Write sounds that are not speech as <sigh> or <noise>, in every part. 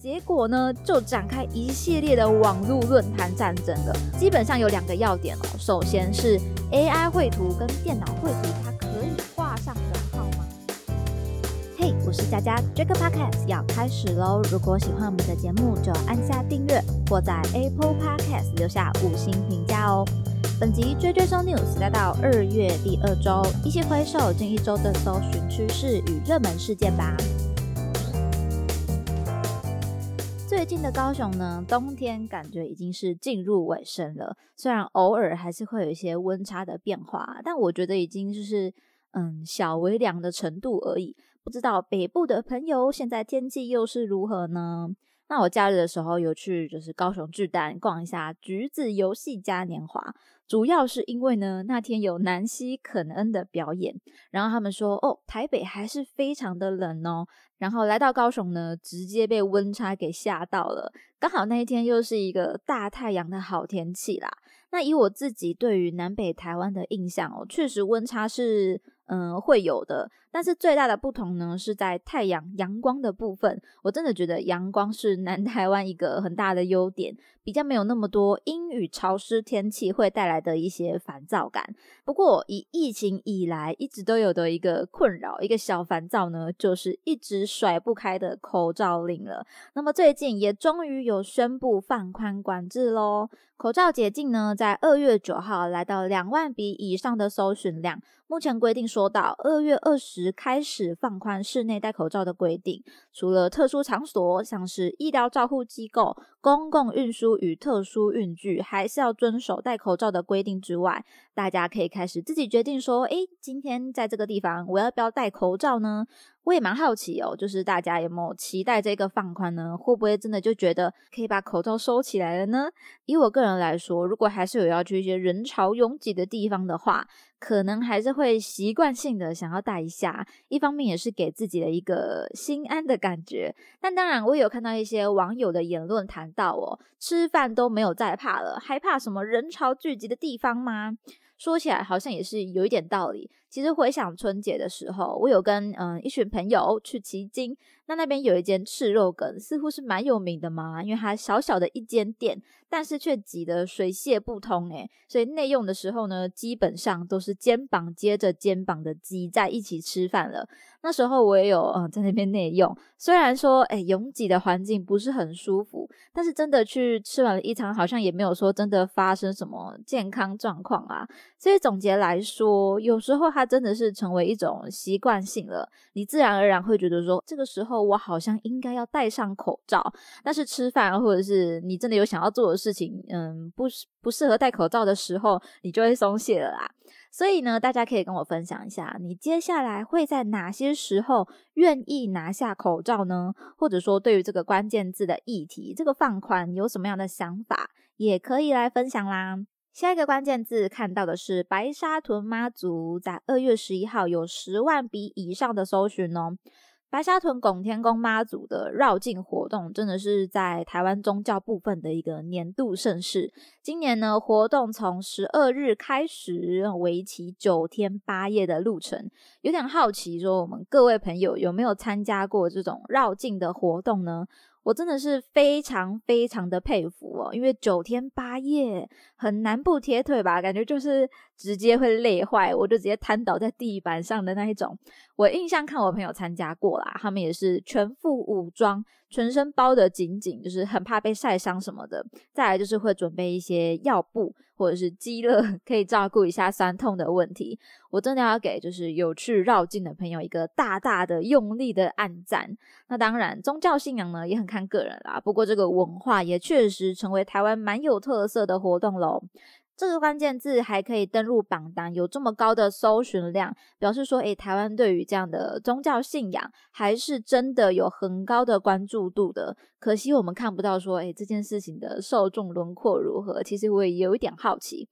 结果呢，就展开一系列的网络论坛战争了。基本上有两个要点哦，首先是 AI 绘图跟电脑绘图，它可以画上等号吗？嘿，我是佳佳，Jack Podcast 要开始喽！如果喜欢我们的节目，就按下订阅或在 Apple Podcast 留下五星评价哦。本集追追搜 News 来到二月第二周，一起回首近一周的搜寻趋势与热门事件吧。近的高雄呢，冬天感觉已经是进入尾声了。虽然偶尔还是会有一些温差的变化，但我觉得已经就是嗯小微凉的程度而已。不知道北部的朋友现在天气又是如何呢？那我假日的时候有去就是高雄巨蛋逛一下橘子游戏嘉年华，主要是因为呢那天有南希肯恩的表演，然后他们说哦台北还是非常的冷哦。然后来到高雄呢，直接被温差给吓到了。刚好那一天又是一个大太阳的好天气啦。那以我自己对于南北台湾的印象哦，确实温差是嗯会有的。但是最大的不同呢，是在太阳阳光的部分。我真的觉得阳光是南 <laughs> 台湾一个很大的优点，比较没有那么多阴雨潮湿天气会带来的一些烦躁感。不过以疫情以来一直都有的一个困扰，一个小烦躁呢，就是一直甩不开的口罩令了。那么最近也终于有宣布放宽管制喽。口罩解禁呢，在二月九号来到两万笔以上的搜寻量。目前规定说到二月二十开始放宽室内戴口罩的规定，除了特殊场所，像是医疗照护机构、公共运输与特殊运具，还是要遵守戴口罩的规定之外，大家可以开始自己决定说，诶，今天在这个地方我要不要戴口罩呢？我也蛮好奇哦，就是大家有没有期待这个放宽呢？会不会真的就觉得可以把口罩收起来了呢？以我个人来说，如果还是有要去一些人潮拥挤的地方的话，可能还是会习惯性的想要戴一下。一方面也是给自己的一个心安的感觉。但当然，我也有看到一些网友的言论谈到哦，吃饭都没有再怕了，还怕什么人潮聚集的地方吗？说起来好像也是有一点道理。其实回想春节的时候，我有跟嗯一群朋友去骑鲸，那那边有一间赤肉羹，似乎是蛮有名的嘛，因为它小小的一间店，但是却挤得水泄不通诶所以内用的时候呢，基本上都是肩膀接着肩膀的挤在一起吃饭了。那时候我也有嗯在那边内用，虽然说诶拥挤的环境不是很舒服，但是真的去吃完了一餐，好像也没有说真的发生什么健康状况啊。所以总结来说，有时候。它真的是成为一种习惯性了，你自然而然会觉得说，这个时候我好像应该要戴上口罩。但是吃饭或者是你真的有想要做的事情，嗯，不不适合戴口罩的时候，你就会松懈了啦。所以呢，大家可以跟我分享一下，你接下来会在哪些时候愿意拿下口罩呢？或者说，对于这个关键字的议题，这个放宽有什么样的想法，也可以来分享啦。下一个关键字看到的是白沙屯妈祖，在二月十一号有十万笔以上的搜寻哦。白沙屯拱天宫妈祖的绕境活动，真的是在台湾宗教部分的一个年度盛事。今年呢，活动从十二日开始，为期九天八夜的路程。有点好奇，说我们各位朋友有没有参加过这种绕境的活动呢？我真的是非常非常的佩服哦，因为九天八夜很难不贴腿吧？感觉就是直接会累坏，我就直接瘫倒在地板上的那一种。我印象看我朋友参加过啦，他们也是全副武装。全身包得紧紧，就是很怕被晒伤什么的。再来就是会准备一些药布或者是鸡乐，<laughs> 可以照顾一下酸痛的问题。我真的要给就是有去绕境的朋友一个大大的用力的暗赞。那当然，宗教信仰呢也很看个人啦。不过这个文化也确实成为台湾蛮有特色的活动喽。这个关键字还可以登入榜单，有这么高的搜寻量，表示说，诶，台湾对于这样的宗教信仰还是真的有很高的关注度的。可惜我们看不到说，诶，这件事情的受众轮廓如何？其实我也有一点好奇。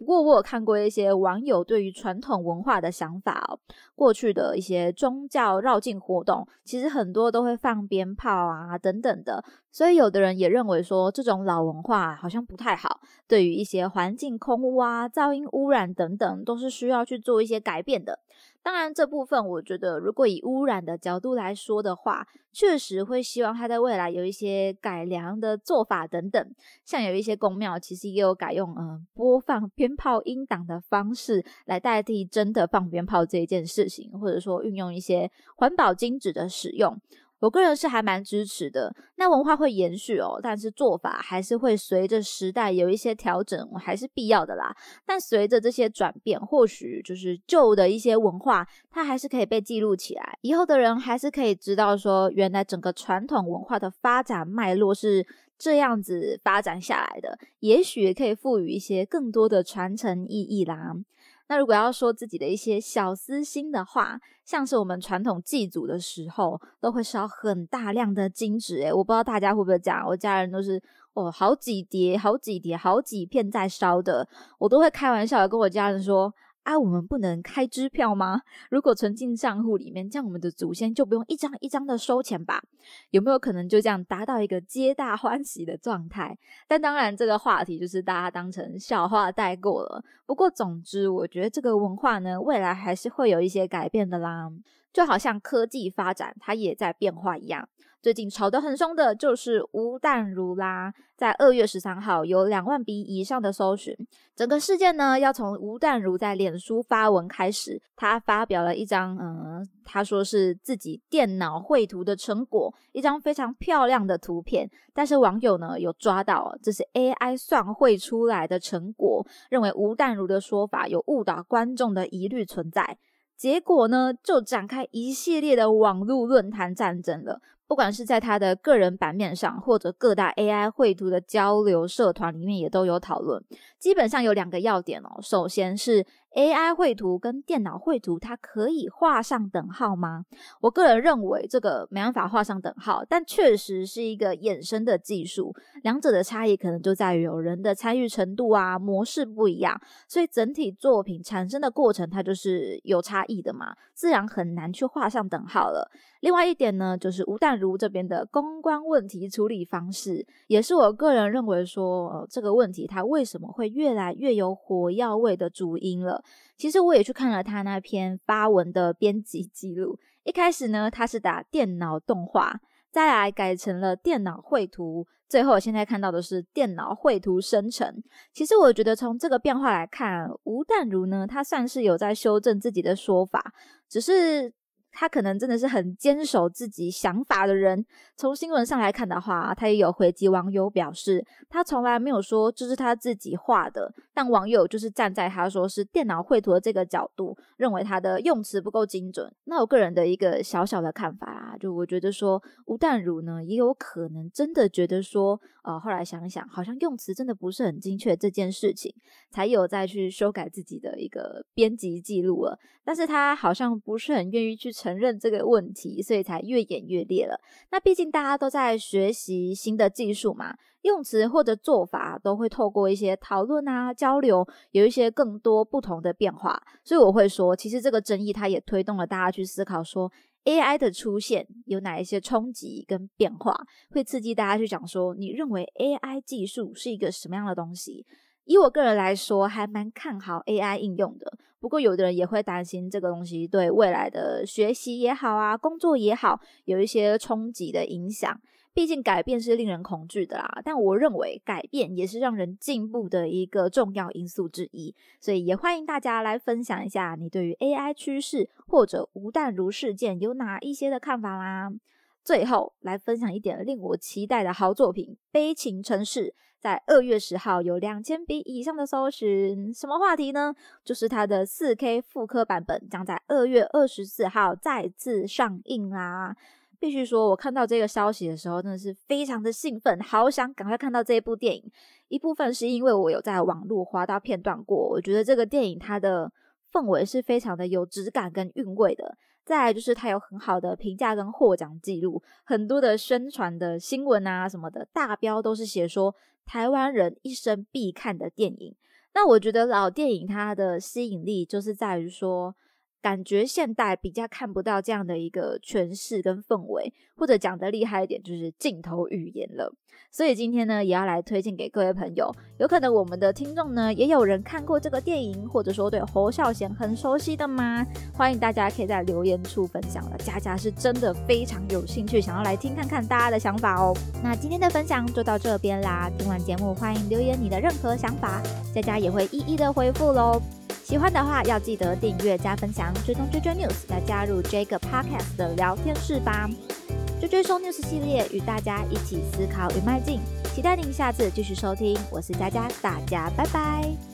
不过我有看过一些网友对于传统文化的想法哦，过去的一些宗教绕境活动，其实很多都会放鞭炮啊等等的，所以有的人也认为说这种老文化好像不太好，对于一些环境空污啊、噪音污染等等，都是需要去做一些改变的。当然，这部分我觉得，如果以污染的角度来说的话，确实会希望它在未来有一些改良的做法等等。像有一些公庙，其实也有改用呃播放鞭炮音档的方式来代替真的放鞭炮这一件事情，或者说运用一些环保金纸的使用。我个人是还蛮支持的，那文化会延续哦，但是做法还是会随着时代有一些调整，还是必要的啦。但随着这些转变，或许就是旧的一些文化，它还是可以被记录起来，以后的人还是可以知道说，原来整个传统文化的发展脉络是这样子发展下来的，也许可以赋予一些更多的传承意义啦。那如果要说自己的一些小私心的话，像是我们传统祭祖的时候，都会烧很大量的金纸，诶我不知道大家会不会这样，我家人都是哦，好几叠、好几叠、好几片在烧的，我都会开玩笑的跟我家人说。啊，我们不能开支票吗？如果存进账户里面，这样我们的祖先就不用一张一张的收钱吧？有没有可能就这样达到一个皆大欢喜的状态？但当然，这个话题就是大家当成笑话带过了。不过，总之，我觉得这个文化呢，未来还是会有一些改变的啦。就好像科技发展，它也在变化一样。最近炒得很凶的就是吴淡如啦，在二月十三号有两万笔以上的搜寻。整个事件呢，要从吴淡如在脸书发文开始，他发表了一张，嗯，他说是自己电脑绘图的成果，一张非常漂亮的图片。但是网友呢有抓到这是 AI 算绘出来的成果，认为吴淡如的说法有误导观众的疑虑存在。结果呢，就展开一系列的网络论坛战争了。不管是在他的个人版面上，或者各大 AI 绘图的交流社团里面，也都有讨论。基本上有两个要点哦。首先是。AI 绘图跟电脑绘图，它可以画上等号吗？我个人认为这个没办法画上等号，但确实是一个衍生的技术。两者的差异可能就在于有人的参与程度啊，模式不一样，所以整体作品产生的过程它就是有差异的嘛，自然很难去画上等号了。另外一点呢，就是吴淡如这边的公关问题处理方式，也是我个人认为说，呃，这个问题它为什么会越来越有火药味的主因了。其实我也去看了他那篇发文的编辑记录。一开始呢，他是打电脑动画，再来改成了电脑绘图，最后现在看到的是电脑绘图生成。其实我觉得从这个变化来看，吴淡如呢，他算是有在修正自己的说法，只是。他可能真的是很坚守自己想法的人。从新闻上来看的话，他也有回击网友表示，他从来没有说这是他自己画的。但网友就是站在他说是电脑绘图的这个角度，认为他的用词不够精准。那我个人的一个小小的看法，就我觉得说吴淡如呢，也有可能真的觉得说，呃，后来想想，好像用词真的不是很精确这件事情，才有再去修改自己的一个编辑记录了。但是他好像不是很愿意去。承认这个问题，所以才越演越烈了。那毕竟大家都在学习新的技术嘛，用词或者做法都会透过一些讨论啊交流，有一些更多不同的变化。所以我会说，其实这个争议它也推动了大家去思考，说 AI 的出现有哪一些冲击跟变化，会刺激大家去讲说，你认为 AI 技术是一个什么样的东西？以我个人来说，还蛮看好 AI 应用的。不过，有的人也会担心这个东西对未来的学习也好啊，工作也好，有一些冲击的影响。毕竟，改变是令人恐惧的啦。但我认为，改变也是让人进步的一个重要因素之一。所以，也欢迎大家来分享一下你对于 AI 趋势或者吴淡如事件有哪一些的看法啦。最后，来分享一点令我期待的好作品《悲情城市》。在二月十号有两千笔以上的搜寻，什么话题呢？就是它的四 K 复刻版本将在二月二十四号再次上映啦！必须说，我看到这个消息的时候，真的是非常的兴奋，好想赶快看到这一部电影。一部分是因为我有在网络滑到片段过，我觉得这个电影它的氛围是非常的有质感跟韵味的。再来就是它有很好的评价跟获奖记录，很多的宣传的新闻啊什么的大标都是写说。台湾人一生必看的电影，那我觉得老电影它的吸引力就是在于说，感觉现代比较看不到这样的一个诠释跟氛围，或者讲得厉害一点，就是镜头语言了。所以今天呢，也要来推荐给各位朋友。有可能我们的听众呢，也有人看过这个电影，或者说对侯孝贤很熟悉的吗？欢迎大家可以在留言处分享了。佳佳是真的非常有兴趣，想要来听看看大家的想法哦。那今天的分享就到这边啦。听完节目，欢迎留言你的任何想法，佳佳也会一一的回复喽。喜欢的话要记得订阅加分享，追踪追追 news，来加入这个 podcast 的聊天室吧。追追收 news 系列与大家一起思考与迈进，期待您下次继续收听。我是佳佳，大家拜拜。